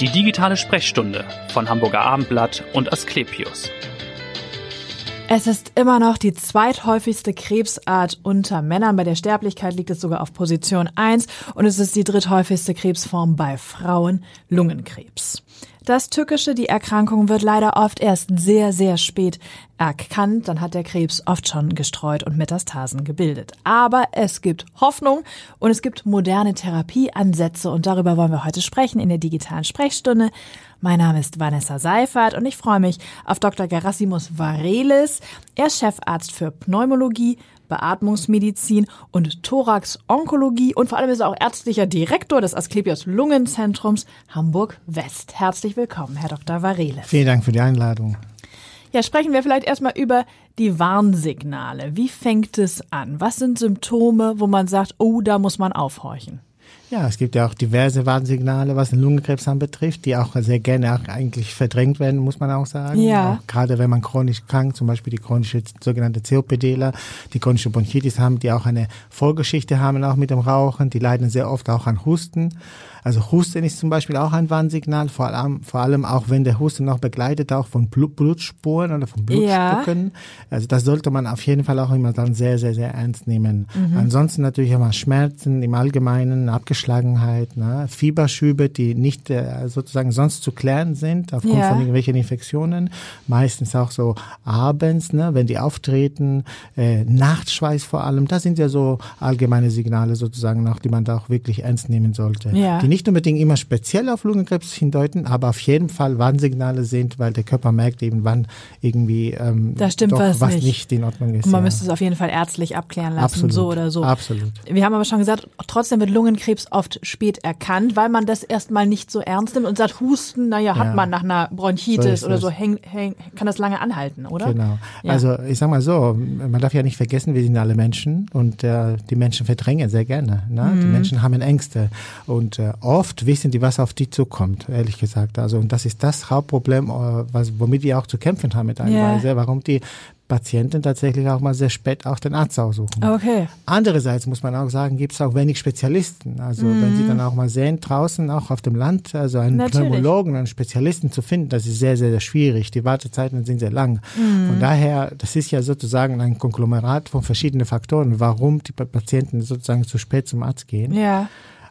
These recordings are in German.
Die digitale Sprechstunde von Hamburger Abendblatt und Asklepios. Es ist immer noch die zweithäufigste Krebsart unter Männern. Bei der Sterblichkeit liegt es sogar auf Position 1 und es ist die dritthäufigste Krebsform bei Frauen, Lungenkrebs. Das Tückische, die Erkrankung wird leider oft erst sehr, sehr spät erkannt. Dann hat der Krebs oft schon gestreut und Metastasen gebildet. Aber es gibt Hoffnung und es gibt moderne Therapieansätze und darüber wollen wir heute sprechen in der digitalen Sprechstunde. Mein Name ist Vanessa Seifert und ich freue mich auf Dr. Gerasimos Varelis. Er ist Chefarzt für Pneumologie, Beatmungsmedizin und Thorax-Onkologie und vor allem ist er auch ärztlicher Direktor des Asklepios Lungenzentrums Hamburg-West. Herzlich willkommen, Herr Dr. Varele. Vielen Dank für die Einladung. Ja, sprechen wir vielleicht erstmal über die Warnsignale. Wie fängt es an? Was sind Symptome, wo man sagt, oh, da muss man aufhorchen? Ja, es gibt ja auch diverse Warnsignale, was den Lungenkrebs anbetrifft, die auch sehr gerne auch eigentlich verdrängt werden, muss man auch sagen. Ja. Auch gerade wenn man chronisch krank, zum Beispiel die chronische sogenannte COPDler, die chronische Bronchitis haben, die auch eine Vorgeschichte haben auch mit dem Rauchen, die leiden sehr oft auch an Husten. Also Husten ist zum Beispiel auch ein Warnsignal, vor allem, vor allem auch wenn der Husten noch begleitet, auch von Blut, Blutspuren oder von Blutspucken. Ja. Also das sollte man auf jeden Fall auch immer dann sehr, sehr, sehr ernst nehmen. Mhm. Ansonsten natürlich immer Schmerzen im Allgemeinen, Abgeschlagenheit, ne? Fieberschübe, die nicht äh, sozusagen sonst zu klären sind aufgrund ja. von irgendwelchen Infektionen. Meistens auch so abends, ne? wenn die auftreten, äh, Nachtschweiß vor allem. Das sind ja so allgemeine Signale sozusagen, auch die man da auch wirklich ernst nehmen sollte. Ja. Die nicht unbedingt immer speziell auf Lungenkrebs hindeuten, aber auf jeden Fall Warnsignale sind, weil der Körper merkt eben, wann irgendwie ähm, da stimmt doch was, was nicht. nicht. in Ordnung ist. Und man ja. müsste es auf jeden Fall ärztlich abklären lassen, Absolut. so oder so. Absolut. Wir haben aber schon gesagt, trotzdem wird Lungenkrebs oft spät erkannt, weil man das erstmal nicht so ernst nimmt und sagt, Husten, naja, hat Ja. man nach einer Bronchitis So oder so, häng, häng, kann das lange anhalten, oder? Genau. Ja. Also ich sag mal so, man darf ja nicht vergessen, wir sind alle Menschen und äh, die Menschen verdrängen sehr gerne. Ne? Die Mhm. Menschen haben Ängste und äh, oft wissen die, was auf die zukommt, ehrlich gesagt. Also und das ist das Hauptproblem, äh, was, womit wir auch zu kämpfen haben teilweise, warum die Patienten tatsächlich auch mal sehr spät auch den Arzt aussuchen. Okay. Andererseits muss man auch sagen, gibt es auch wenig Spezialisten. Also wenn Sie dann auch mal sehen, draußen auch auf dem Land, also einen Mhm. Natürlich. Pneumologen, einen Spezialisten zu finden, das ist sehr, sehr, sehr schwierig. Die Wartezeiten sind sehr lang. Mhm. Von daher, das ist ja sozusagen ein Konglomerat von verschiedenen Faktoren, warum die Pa- Patienten sozusagen zu spät zum Arzt gehen. Ja.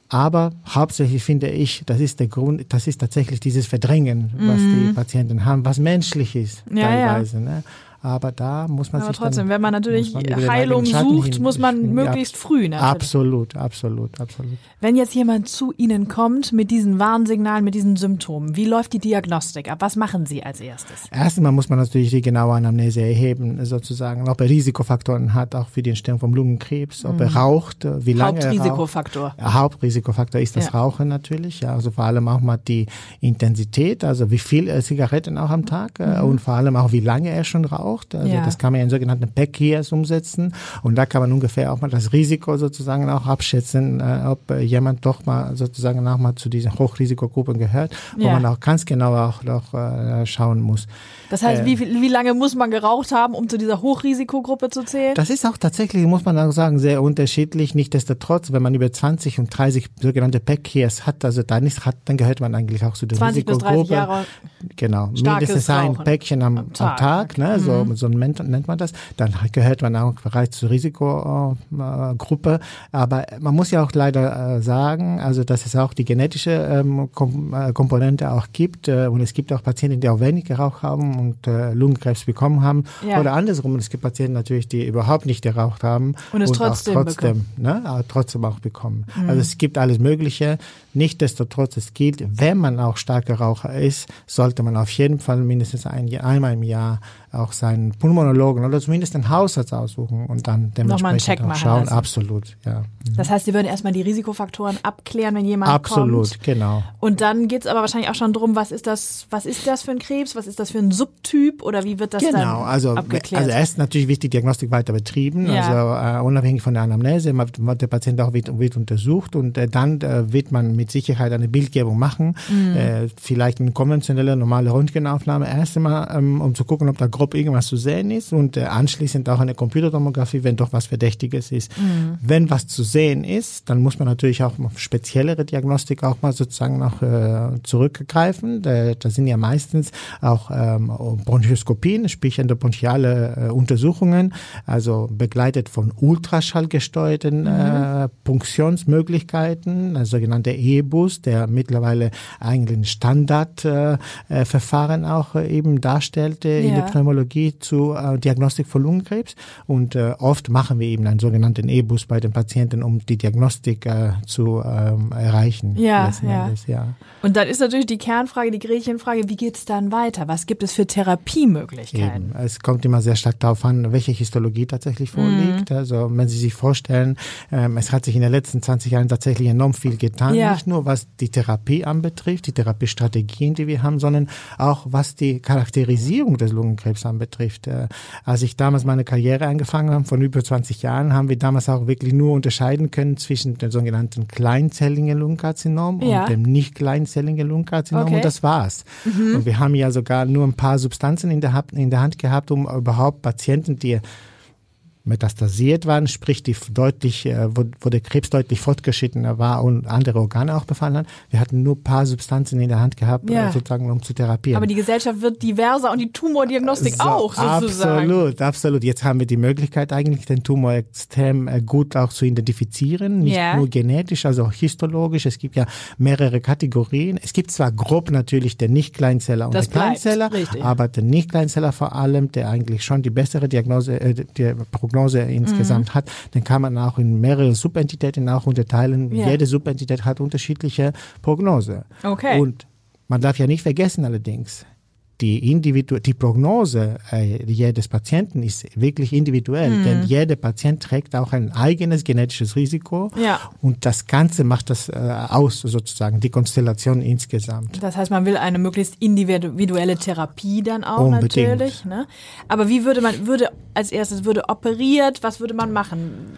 Aber hauptsächlich finde ich, das ist der Grund, das ist tatsächlich dieses Verdrängen, was die Patienten haben, was menschlich ist Mhm. Ja, ja. teilweise. Ne? Aber da muss man Aber sich trotzdem, dann, wenn man natürlich man Heilung sucht, hin- muss man möglichst früh. Natürlich. Absolut, absolut, absolut. Wenn jetzt jemand zu Ihnen kommt mit diesen Warnsignalen, mit diesen Symptomen, wie läuft die Diagnostik ab? Was machen Sie als erstes? Erstmal muss man natürlich die genaue Anamnese erheben, sozusagen, ob er Risikofaktoren hat, auch für die Entstehung vom Lungenkrebs, ob er raucht, wie lange er raucht. Hauptrisikofaktor. Hauptrisikofaktor ist das Ja. Rauchen natürlich, ja, also vor allem auch mal die Intensität, also wie viel äh, Zigaretten auch am Tag äh, und vor allem auch wie lange er schon raucht. Also Mhm. Ja. das kann man ja in sogenannten Pack-Years umsetzen und da kann man ungefähr auch mal das Risiko sozusagen auch abschätzen, äh, ob äh, jemand doch mal sozusagen auch mal zu diesen Hochrisikogruppen gehört, wo Ja. man auch ganz genau auch noch äh, schauen muss. Das heißt, wie, viel- wie lange muss man geraucht haben, um zu dieser Hochrisikogruppe zu zählen? Das ist auch tatsächlich, muss man auch sagen, sehr unterschiedlich. Nichtsdestotrotz, wenn man über 20 und 30 sogenannte Pack-Years hat, also dann ist, hat, dann gehört man eigentlich auch zu der 20 bis 30 Risikogruppe. Jahre. Genau, mindestens ein Rauchen. Päckchen am, am Tag, Tag, ne, so, Mhm. so nennt, nennt man das. Dann gehört man auch bereits zur Risikogruppe. Aber man muss ja auch leider äh, sagen, also dass es auch die genetische ähm, äh, Komponente auch gibt. Äh, und es gibt auch Patienten, die auch wenig geraucht haben und Lungenkrebs bekommen haben. Ja. Oder andersrum, es gibt Patienten natürlich, die überhaupt nicht geraucht haben Und es auch trotzdem trotzdem, ne, aber trotzdem auch bekommen. Also es gibt alles Mögliche. Nichtsdestotrotz, es gilt, wenn man auch starker Raucher ist, sollte man auf jeden Fall mindestens ein, einmal im Jahr auch seinen Pulmonologen oder zumindest einen Hausarzt aussuchen und dann dementsprechend Check auch schauen. lassen. Absolut, ja. Das heißt, Sie würden erstmal die Risikofaktoren abklären, wenn jemand Absolut, kommt. genau. Und dann geht's aber wahrscheinlich auch schon drum, was ist das, was ist das für ein Krebs, was ist das für ein Subtyp oder wie wird das Genau, dann also, abgeklärt? also erst natürlich wird die Diagnostik weiter betrieben, Ja. also äh, unabhängig von der Anamnese, man, der Patient auch wird, wird untersucht und äh, dann äh, wird man mit Sicherheit eine Bildgebung machen, Mhm. äh, vielleicht eine konventionelle, normale Röntgenaufnahme erst einmal, ähm, um zu gucken, ob da grob irgendwas was zu sehen ist und äh, anschließend auch eine Computertomographie, wenn doch was Verdächtiges ist. Mhm. Wenn was zu sehen ist, dann muss man natürlich auch auf speziellere Diagnostik auch mal sozusagen noch äh, zurückgreifen. Da, da sind ja meistens auch ähm, Bronchoskopien, sprich endobronchiale äh, Untersuchungen, also begleitet von ultraschallgesteuerten mhm. äh, Punktionsmöglichkeiten, also sogenannte E-Bus, der mittlerweile eigentlich ein Standardverfahren äh, auch äh, eben darstellte ja. in der Pneumologie zur äh, Diagnostik von Lungenkrebs. Und äh, oft machen wir eben einen sogenannten E-Bus bei den Patienten, um die Diagnostik äh, zu ähm, erreichen. Ja, ja. ja. Und dann ist natürlich die Kernfrage, die Gretchenfrage, wie geht es dann weiter? Was gibt es für Therapiemöglichkeiten? Eben. Es kommt immer sehr stark darauf an, welche Histologie tatsächlich vorliegt. Mhm. Also wenn Sie sich vorstellen, ähm, es hat sich in den letzten 20 Jahren tatsächlich enorm viel getan, ja. Nicht nur was die Therapie anbetrifft, die Therapiestrategien, die wir haben, sondern auch was die Charakterisierung des Lungenkrebs anbetrifft. Äh, als ich damals meine Karriere angefangen habe, von über 20 Jahren, haben wir damals auch wirklich nur unterscheiden können zwischen dem sogenannten kleinzelligen Lungenkarzinom ja. und dem nicht kleinzelligen Lungenkarzinom okay. und das war's. Mhm. Und wir haben ja sogar nur ein paar Substanzen in der, in der Hand gehabt, um überhaupt Patienten, die metastasiert waren, sprich die deutlich, äh, wo, wo der Krebs deutlich fortgeschrittener war und andere Organe auch befallen hat. Wir hatten nur paar Substanzen in der Hand gehabt, ja. Äh, sozusagen, um zu therapieren. Aber die Gesellschaft wird diverser und die Tumordiagnostik so, auch sozusagen. Absolut, absolut. Jetzt haben wir die Möglichkeit eigentlich, den Tumor extrem äh, gut auch zu identifizieren, nicht yeah. nur genetisch, also auch histologisch. Es gibt ja mehrere Kategorien. Es gibt zwar grob natürlich den Nicht-Kleinzeller und das den Kleinzeller, aber den Nicht-Kleinzeller vor allem, der eigentlich schon die bessere Diagnose, äh, die Prognose Prognose insgesamt mhm. hat, dann kann man auch in mehrere Subentitäten auch unterteilen. Ja. Jede Subentität hat unterschiedliche Prognose. Okay. Und man darf ja nicht vergessen allerdings, die, Individu die Prognose äh, jedes Patienten ist wirklich individuell, mhm. denn jeder Patient trägt auch ein eigenes genetisches Risiko ja. und das Ganze macht das äh, aus, sozusagen, die Konstellation insgesamt. Das heißt, man will eine möglichst individuelle Therapie dann auch Unbedingt. natürlich. Ne? Aber wie würde man, würde als erstes, würde operiert, was würde man machen?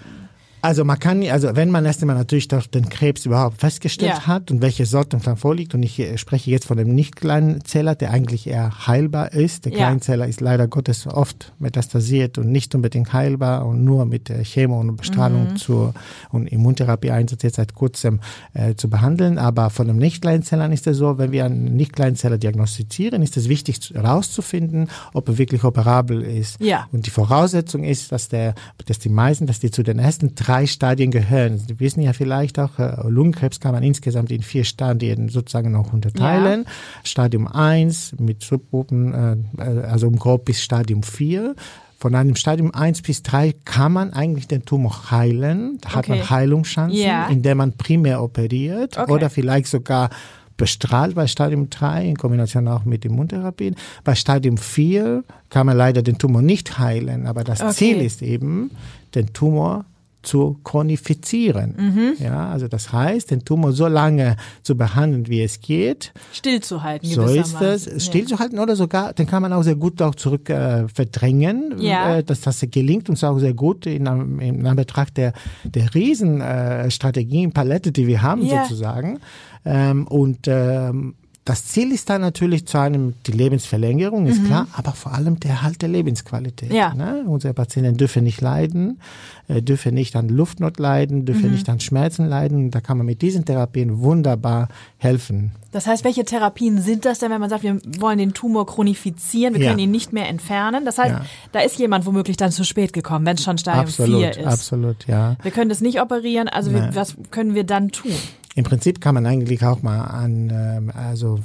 Also man kann, also wenn man erst einmal natürlich den Krebs überhaupt festgestellt ja. hat und welche Sorten dann vorliegt, und ich äh, spreche jetzt von dem nicht kleinen Zeller, der eigentlich eher heilbar ist. Der ja. Kleinzeller ist leider Gottes oft metastasiert und nicht unbedingt heilbar und nur mit Chemo und Bestrahlung mhm. zur und Immuntherapie Einsatz jetzt seit kurzem äh, zu behandeln. Aber von dem nicht kleinen Zellern ist es so, wenn wir einen nicht kleinen Zeller diagnostizieren, ist es wichtig herauszufinden, ob er wirklich operabel ist. Ja. Und die Voraussetzung ist, dass der, dass die meisten, dass die zu den ersten drei Stadien gehören. Sie wissen ja vielleicht auch, äh, Lungenkrebs kann man insgesamt in vier Stadien sozusagen noch unterteilen. Ja. Stadium 1 mit Subgruppen, äh, also grob bis Stadium 4. Von einem Stadium 1 bis 3 kann man eigentlich den Tumor heilen. Da hat man Heilungschancen, ja. indem man primär operiert okay. oder vielleicht sogar bestrahlt bei Stadium 3 in Kombination auch mit Immuntherapien. Bei Stadium 4 kann man leider den Tumor nicht heilen, aber das okay. Ziel ist eben, den Tumor zu chronifizieren. Mhm. Ja, also das heißt, den Tumor so lange zu behandeln, wie es geht. Stillzuhalten. So ist es. Stillzuhalten oder sogar, den kann man auch sehr gut auch zurück äh, verdrängen. Ja. Äh, dass das gelingt uns auch sehr gut in, in Anbetracht der, der Riesenstrategien, äh, Palette, die wir haben ja. sozusagen. Ähm, und ähm, das Ziel ist dann natürlich zu einem die Lebensverlängerung, ist mhm. klar, aber vor allem der Erhalt der Lebensqualität. Ja. Ne? Unsere Patienten dürfen nicht leiden, äh, dürfen nicht an Luftnot leiden, dürfen mhm. nicht an Schmerzen leiden. Da kann man mit diesen Therapien wunderbar helfen. Das heißt, welche Therapien sind das denn, wenn man sagt, wir wollen den Tumor chronifizieren, wir können ja. ihn nicht mehr entfernen? Das heißt, ja. da ist jemand womöglich dann zu spät gekommen, wenn es schon Stadium absolut, 4 ist. Absolut, ja. Wir können das nicht operieren, also wir, was können wir dann tun? Im Prinzip kann man eigentlich auch mal an ähm, also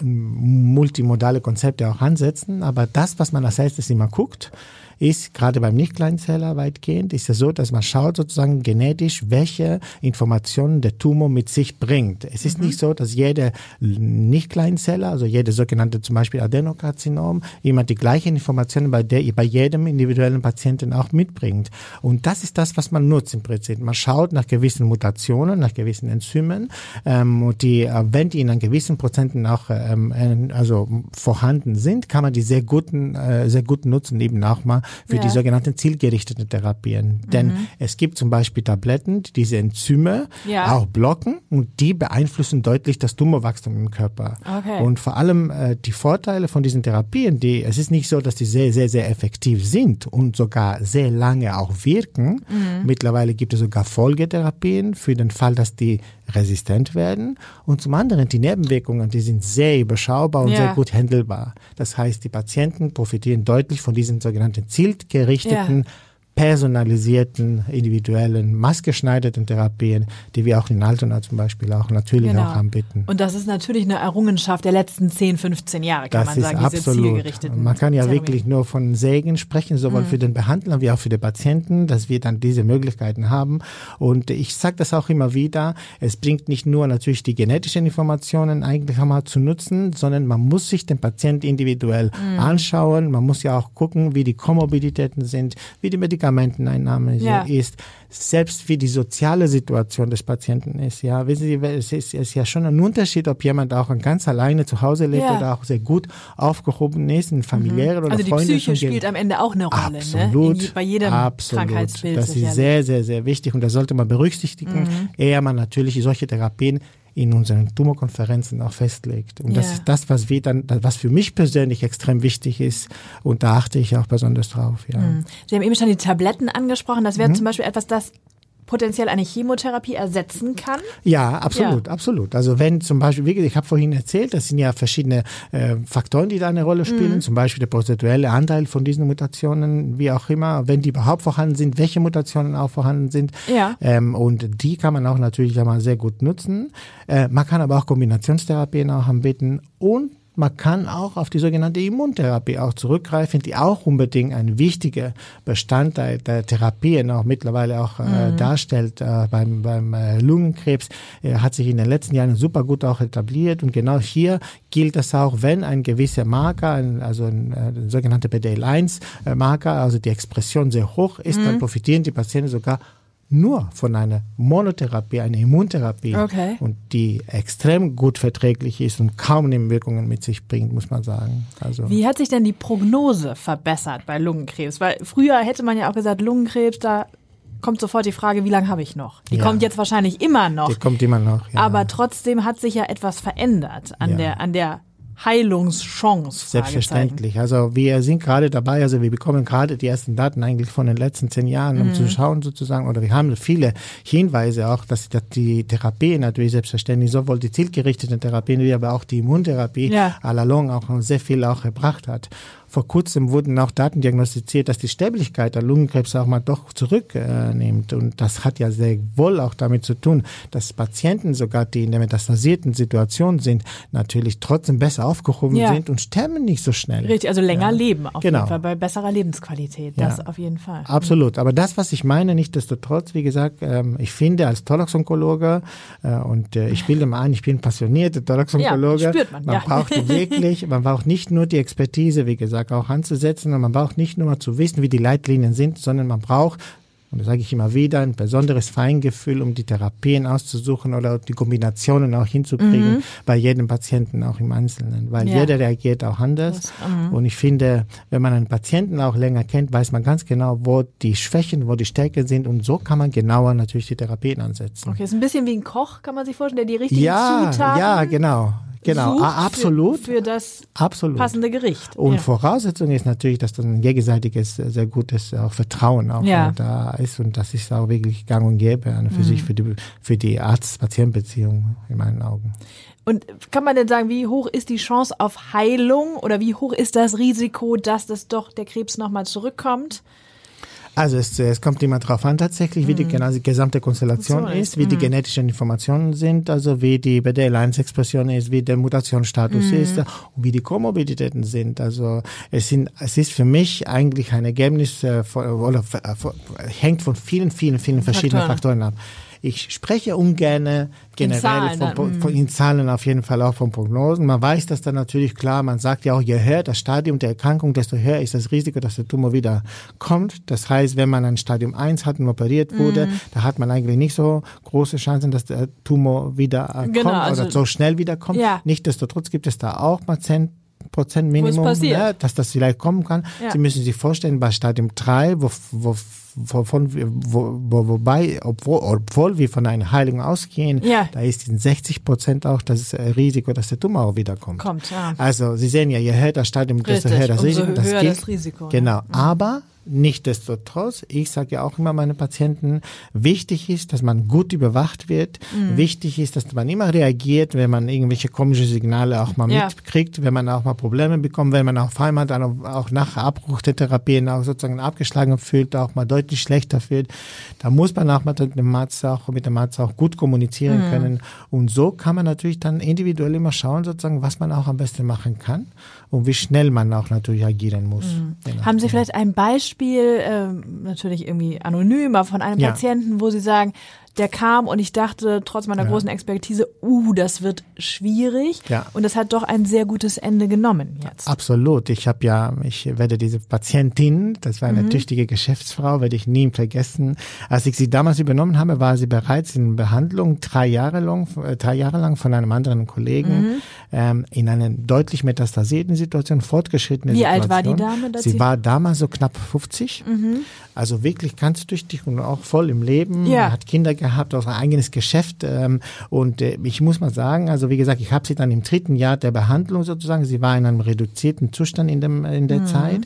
multimodale Konzepte auch ansetzen, aber das, was man als erstes immer guckt, ist gerade beim Nicht-Kleinzeller weitgehend, ist es so, dass man schaut sozusagen genetisch, welche Informationen der Tumor mit sich bringt. Es ist mhm. nicht so, dass jede Nicht-Kleinzeller, also jede sogenannte zum Beispiel Adenokarzinom, immer die gleichen Informationen bei, der, bei jedem individuellen Patienten auch mitbringt. Und das ist das, was man nutzt im Prinzip. Man schaut nach gewissen Mutationen, nach gewissen Enzymen, ähm, die, äh, wenn die in einem gewissen Prozenten auch ähm, also vorhanden sind, kann man die sehr guten, äh, sehr gut nutzen, eben auch mal für Ja. die sogenannten zielgerichteten Therapien. Denn Mhm. es gibt zum Beispiel Tabletten, die diese Enzyme Ja. auch blocken und die beeinflussen deutlich das Tumorwachstum im Körper. Okay. Und vor allem äh, die Vorteile von diesen Therapien, die, es ist nicht so, dass die sehr, sehr, sehr effektiv sind und sogar sehr lange auch wirken. Mhm. Mittlerweile gibt es sogar Folgetherapien für den Fall, dass die resistent werden. Und zum anderen die Nebenwirkungen, die sind sehr überschaubar und Ja. sehr gut handelbar. Das heißt, die Patienten profitieren deutlich von diesen sogenannten zielgerichteten, personalisierten, individuellen, maßgeschneiderten Therapien, die wir auch in Altona zum Beispiel auch natürlich Genau. auch anbieten. Und das ist natürlich eine Errungenschaft der letzten 10, 15 Jahre, kann Das man ist sagen, diese absolut. zielgerichteten Man kann ja Therapien. wirklich nur von Segen sprechen, sowohl für den Behandler wie auch für den Patienten, dass wir dann diese Möglichkeiten haben. Und ich sage das auch immer wieder, es bringt nicht nur natürlich die genetischen Informationen eigentlich einmal zu nutzen, sondern man muss sich den Patienten individuell anschauen. Man muss ja auch gucken, wie die Komorbiditäten sind, wie die Medikamenteneinnahme Ja. ist, selbst wie die soziale Situation des Patienten ist. Ja, wissen Sie, es ist, ist ja schon ein Unterschied, ob jemand auch ganz alleine zu Hause lebt Ja. oder auch sehr gut aufgehoben ist, in familiären oder Also die Psyche spielt am Ende auch eine Rolle, Absolut, ne? In, bei jedem absolut. Krankheitsbild. Das ist sicherlich. sehr, sehr, sehr wichtig und das sollte man berücksichtigen, Mhm. ehe man natürlich solche Therapien in unseren Tumorkonferenzen auch festlegt. Und das Ja. ist das, was wir dann, was für mich persönlich extrem wichtig ist und da achte ich auch besonders drauf. Ja. Mhm. Sie haben eben schon die Tabletten angesprochen. Das Mhm. wäre zum Beispiel etwas, das potenziell eine Chemotherapie ersetzen kann. Ja, absolut, absolut. Also wenn zum Beispiel, wie ich habe vorhin erzählt, das sind ja verschiedene äh, Faktoren, die da eine Rolle spielen, Mhm. zum Beispiel der prozentuelle Anteil von diesen Mutationen, wie auch immer, wenn die überhaupt vorhanden sind, welche Mutationen auch vorhanden sind. Ja. Ähm, und die kann man auch natürlich einmal sehr gut nutzen. Äh, man kann aber auch Kombinationstherapien auch anbieten und man kann auch auf die sogenannte Immuntherapie auch zurückgreifen, die auch unbedingt ein wichtiger Bestandteil der Therapien auch mittlerweile auch äh, darstellt äh, beim, beim äh, Lungenkrebs. Er hat sich in den letzten Jahren super gut auch etabliert und genau hier gilt das auch, wenn ein gewisser Marker, ein, also ein, äh, ein sogenannter PD-L1-Marker, also die Expression sehr hoch ist, dann profitieren die Patienten sogar nur von einer Monotherapie, einer Immuntherapie Okay. und die extrem gut verträglich ist und kaum Nebenwirkungen mit sich bringt, muss man sagen. Also Wie hat sich denn die Prognose verbessert bei Lungenkrebs? Weil früher hätte man ja auch gesagt, Lungenkrebs, da kommt sofort die Frage, wie lange habe ich noch? Die Ja. kommt jetzt wahrscheinlich immer noch. die kommt immer noch. Ja. Aber trotzdem hat sich ja etwas verändert an Ja. der, an der Heilungschance. Selbstverständlich. Also wir sind gerade dabei, also wir bekommen gerade die ersten Daten eigentlich von den letzten zehn Jahren, um Mhm. zu schauen sozusagen, oder wir haben viele Hinweise auch, dass dass die Therapie natürlich selbstverständlich, sowohl die zielgerichteten Therapien wie aber auch die Immuntherapie Ja. allalong auch sehr viel auch gebracht hat. Vor kurzem wurden auch Daten diagnostiziert, dass die Sterblichkeit der Lungenkrebs auch mal doch zurücknimmt. Und das hat ja sehr wohl auch damit zu tun, dass Patienten sogar, die in der metastasierten Situation sind, natürlich trotzdem besser aufgehoben Ja. sind und sterben nicht so schnell. Richtig, also länger Ja. leben auf Genau. jeden Fall, bei besserer Lebensqualität. Ja. Das auf jeden Fall. Absolut. Aber das, was ich meine, nichtsdestotrotz, wie gesagt, ähm, ich finde als Thoraxonkologe äh, und äh, ich bilde mal ein, ich bin passionierter Thoraxonkologe. Ja, spürt man, ja. braucht wirklich, man braucht nicht nur die Expertise, wie gesagt, auch anzusetzen und man braucht nicht nur zu wissen, wie die Leitlinien sind, sondern man braucht und das sage ich immer wieder, ein besonderes Feingefühl, um die Therapien auszusuchen oder die Kombinationen auch hinzukriegen bei jedem Patienten auch im Einzelnen, weil Mhm. Ja. jeder reagiert auch anders. Und ich finde, wenn man einen Patienten auch länger kennt, weiß man ganz genau, wo die Schwächen, wo die Stärken sind und so kann man genauer natürlich die Therapien ansetzen. Okay, ist ein bisschen wie ein Koch, kann man sich vorstellen, der die richtigen Ja, Zutaten ja, genau, genau, sucht absolut, Für, für das absolut. passende Gericht. Und ja. Voraussetzung ist natürlich, dass dann ein gegenseitiges, äh, sehr gutes auch Vertrauen auch Ja. äh, da ist und das ist auch wirklich gang und gäbe für Mhm. sich, für die, für die Arzt-Patient-Beziehung in meinen Augen. Und kann man denn sagen, wie hoch ist die Chance auf Heilung oder wie hoch ist das Risiko, dass das doch der Krebs nochmal zurückkommt? Also es, es kommt immer drauf an tatsächlich, wie die, genau, die gesamte Konstellation Konstellation ist, wie die genetischen Informationen sind, also wie die BDL1-Expression ist, wie der Mutationsstatus ist und wie die Komorbiditäten sind. Also es sind, es ist für mich eigentlich ein Ergebnis äh, von, oder äh, hängt von vielen, vielen, vielen verschiedenen Faktoren. Faktoren ab. Ich spreche ungern generell Zahlen von, von, in Zahlen auf jeden Fall auch von Prognosen. Man weiß das dann natürlich klar. Man sagt ja auch, je höher das Stadium der Erkrankung, desto höher ist das Risiko, dass der Tumor wieder kommt. Das heißt, wenn man ein Stadium 1 hat und operiert wurde, Mhm. da hat man eigentlich nicht so große Chancen, dass der Tumor wieder äh, Genau, kommt also- oder so schnell wiederkommt. Ja. Nichtsdestotrotz gibt es da auch Patienten, Prozent Minimum, ne, dass das vielleicht kommen kann. Ja. Sie müssen sich vorstellen, bei Stadium 3, wo, wo, wir, wo, wo, wobei, obwohl, obwohl wir von einer Heilung ausgehen, Ja. da ist in 60 Prozent auch das äh, Risiko, dass der Tumor auch wiederkommt. Kommt, ja. Also Sie sehen ja, je höher das Stadium, desto Richtig, höher das Risiko. Das höher gilt. das Risiko? Genau. Aber Nichtsdestotrotz, ich sage ja auch immer meinen Patienten, wichtig ist, dass man gut überwacht wird. Mhm. Wichtig ist, dass man immer reagiert, wenn man irgendwelche komische Signale auch mal Ja. mitkriegt, wenn man auch mal Probleme bekommt, wenn man auf einmal dann auch nach Abbruch der Therapien auch sozusagen abgeschlagen fühlt, auch mal deutlich schlechter fühlt. Da muss man auch mit dem Arzt auch, mit dem Arzt auch gut kommunizieren Mhm. können. Und so kann man natürlich dann individuell immer schauen, sozusagen, was man auch am besten machen kann und wie schnell man auch natürlich agieren muss. Mhm. Haben Sie vielleicht ein Beispiel, ähm, natürlich irgendwie anonym, aber von einem Ja. Patienten, wo Sie sagen, der kam und ich dachte, trotz meiner Ja. großen Expertise, uh, das wird schwierig. Ja. Und das hat doch ein sehr gutes Ende genommen jetzt. Absolut. Ich habe ja, ich werde diese Patientin, das war eine tüchtige Geschäftsfrau, werde ich nie vergessen. Als ich sie damals übernommen habe, war sie bereits in Behandlung drei Jahre lang, äh, drei Jahre lang von einem anderen Kollegen ähm, in einer deutlich metastasierten Situation, fortgeschrittene Wie Situation. alt war die Dame, Sie sie- war damals so knapp 50. Also wirklich ganz tüchtig und auch voll im Leben. Ja. Hat Kinder gehabt, auch ein eigenes Geschäft. Ähm, und äh, ich muss mal sagen, also wie gesagt, ich habe sie dann im dritten Jahr der Behandlung sozusagen, sie war in einem reduzierten Zustand in, dem, in der Zeit.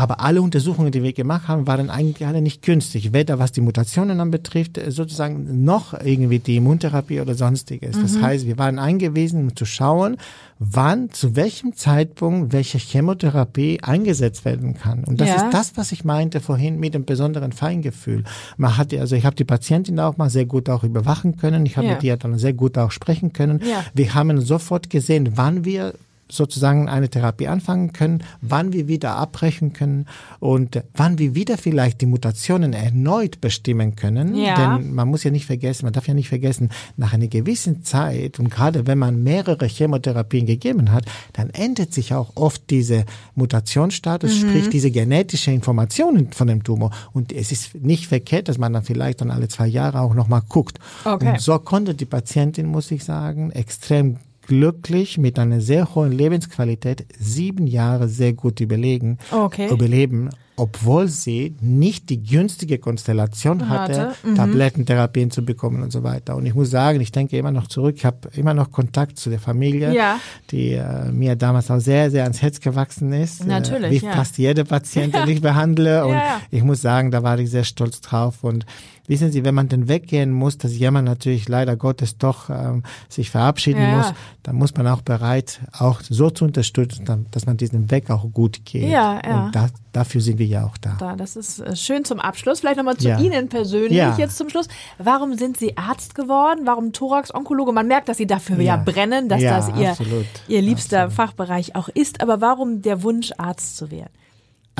Aber alle Untersuchungen, die wir gemacht haben, waren eigentlich alle nicht günstig. Weder was die Mutationen anbetrifft, äh, sozusagen noch irgendwie die Immuntherapie oder sonstiges. Das heißt, wir waren eingewiesen, um zu schauen, wann, zu welchem Zeitpunkt welche Chemotherapie eingesetzt werden kann. Und das Ja. ist das, was ich meinte vorhin mit dem besonderen Feingefühl. Man hat, also ich habe die Patientin auch mal sehr gut auch überwachen können. Ich habe Ja. mit ihr dann sehr gut auch sprechen können. Ja. Wir haben sofort gesehen, wann wir sozusagen eine Therapie anfangen können, wann wir wieder abbrechen können und wann wir wieder vielleicht die Mutationen erneut bestimmen können. Ja. Denn man muss ja nicht vergessen, man darf ja nicht vergessen, nach einer gewissen Zeit und gerade wenn man mehrere Chemotherapien gegeben hat, dann ändert sich auch oft diese Mutationsstatus, Mhm. sprich diese genetische Informationen von dem Tumor. Und es ist nicht verkehrt, dass man dann vielleicht dann alle zwei Jahre auch nochmal guckt. Okay. Und so konnte die Patientin, muss ich sagen, extrem glücklich mit einer sehr hohen Lebensqualität sieben Jahre sehr gut überlegen, Okay. überleben, obwohl sie nicht die günstige Konstellation hatte, Hatte, mhm. Tablettentherapien zu bekommen und so weiter. Und ich muss sagen, ich denke immer noch zurück, ich habe immer noch Kontakt zu der Familie, Ja. die äh, mir damals auch sehr, sehr ans Herz gewachsen ist. Natürlich, Äh, wie ja. fast jede Patientin, die ich behandle. Und ich muss sagen, da war ich sehr stolz drauf. Und wissen Sie, wenn man dann weggehen muss, dass jemand natürlich leider Gottes doch ähm, sich verabschieden Ja. muss, dann muss man auch bereit, auch so zu unterstützen, dass man diesen Weg auch gut geht. Ja, ja. Und da, dafür sind wir ja auch da. Da, das ist äh, schön zum Abschluss. Vielleicht nochmal zu Ja. Ihnen persönlich Ja. jetzt zum Schluss. Warum sind Sie Arzt geworden? Warum Thorax-Onkologe? Man merkt, dass Sie dafür ja, brennen, dass das Ihr, absolut. Ihr liebster Absolut. Fachbereich auch ist. Aber warum der Wunsch, Arzt zu werden?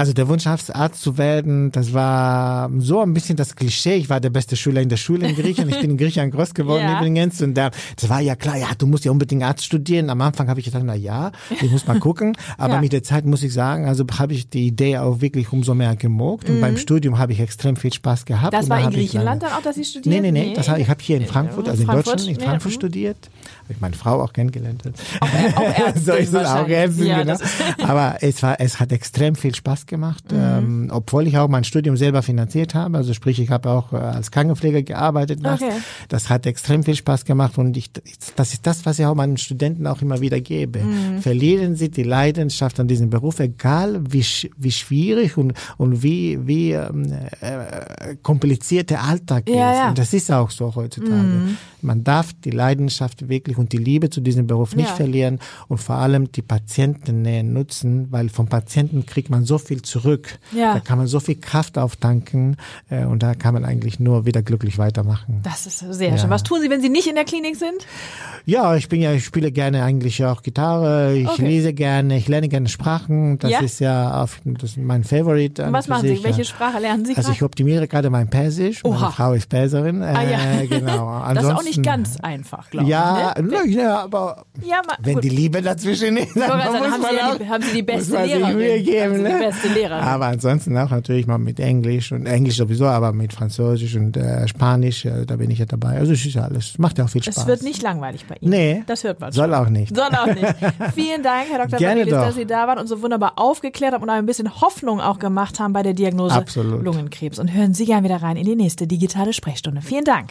Also der Wunsch, Arzt zu werden, das war so ein bisschen das Klischee. Ich war der beste Schüler in der Schule in Griechenland. Ich bin in Griechenland groß geworden Ja. übrigens. Und da, das war ja klar, ja, du musst ja unbedingt Arzt studieren. Am Anfang habe ich gedacht, na ja, ich muss mal gucken. Aber Ja. mit der Zeit muss ich sagen, also habe ich die Idee auch wirklich umso mehr gemogt. Und beim Studium habe ich extrem viel Spaß gehabt. Mhm. Das war in ich Griechenland dann auch, dass Sie Nee, studieren? nee, nee, das habe ich habe hier in Frankfurt, also in Frankfurt, Deutschland, in Frankfurt mhm. studiert. Habe ich meine Frau auch kennengelernt. Auch Ärztin so ist es auch. Ärztin, Ja, genau. Aber es war, es hat extrem viel Spaß gemacht, Mhm. ähm, obwohl ich auch mein Studium selber finanziert habe. Also sprich, ich habe auch äh, als Krankenpfleger gearbeitet. Okay. Das hat extrem viel Spaß gemacht und ich, das ist das, was ich auch meinen Studenten auch immer wieder gebe. Mhm. Verlieren Sie die Leidenschaft an diesem Beruf, egal wie, wie schwierig und, und wie, wie ähm, äh, kompliziert der Alltag Ja, ist. ja. Und das ist auch so heutzutage. Man darf die Leidenschaft wirklich und die Liebe zu diesem Beruf nicht Ja. verlieren und vor allem die Patientennähe nutzen, weil vom Patienten kriegt man so viel zurück. Ja. Da kann man so viel Kraft auftanken äh, und da kann man eigentlich nur wieder glücklich weitermachen. Das ist sehr Ja. schön. Was tun Sie, wenn Sie nicht in der Klinik sind? Ja, ich bin ja, ich spiele gerne eigentlich auch Gitarre, ich Okay. lese gerne, ich lerne gerne Sprachen. Das Ja? ist ja auf, das ist mein Favorite. an Was machen Sie? Welche ja. Sprache lernen Sie Also gerade? ich optimiere gerade mein Persisch. Oha. Meine Frau ist Perserin. Äh, Ah, ja. genau. Das ist auch nicht ganz einfach, glaube Ja, ich. Ne? na, ja, aber Ja, ma, wenn gut. die Liebe dazwischen ist, dann, sagen, muss haben man Sie ja auch, die- haben Sie die beste Lehrerin. Mühe geben. Ne? Beste Lehrerin. Aber ansonsten auch natürlich mal mit Englisch und Englisch sowieso, aber mit Französisch und äh, Spanisch, äh, da bin ich ja dabei. Also es ist ja alles, macht ja auch viel Spaß. Es wird nicht langweilig bei Ihnen. Nee. Das hört man Soll schon. auch nicht. Soll auch nicht. Vielen Dank, Herr Dr. Gerne Vangelis, dass Sie da waren und so wunderbar aufgeklärt haben und ein bisschen Hoffnung auch gemacht haben bei der Diagnose Absolut. Lungenkrebs. Und hören Sie gern wieder rein in die nächste digitale Sprechstunde. Vielen Dank.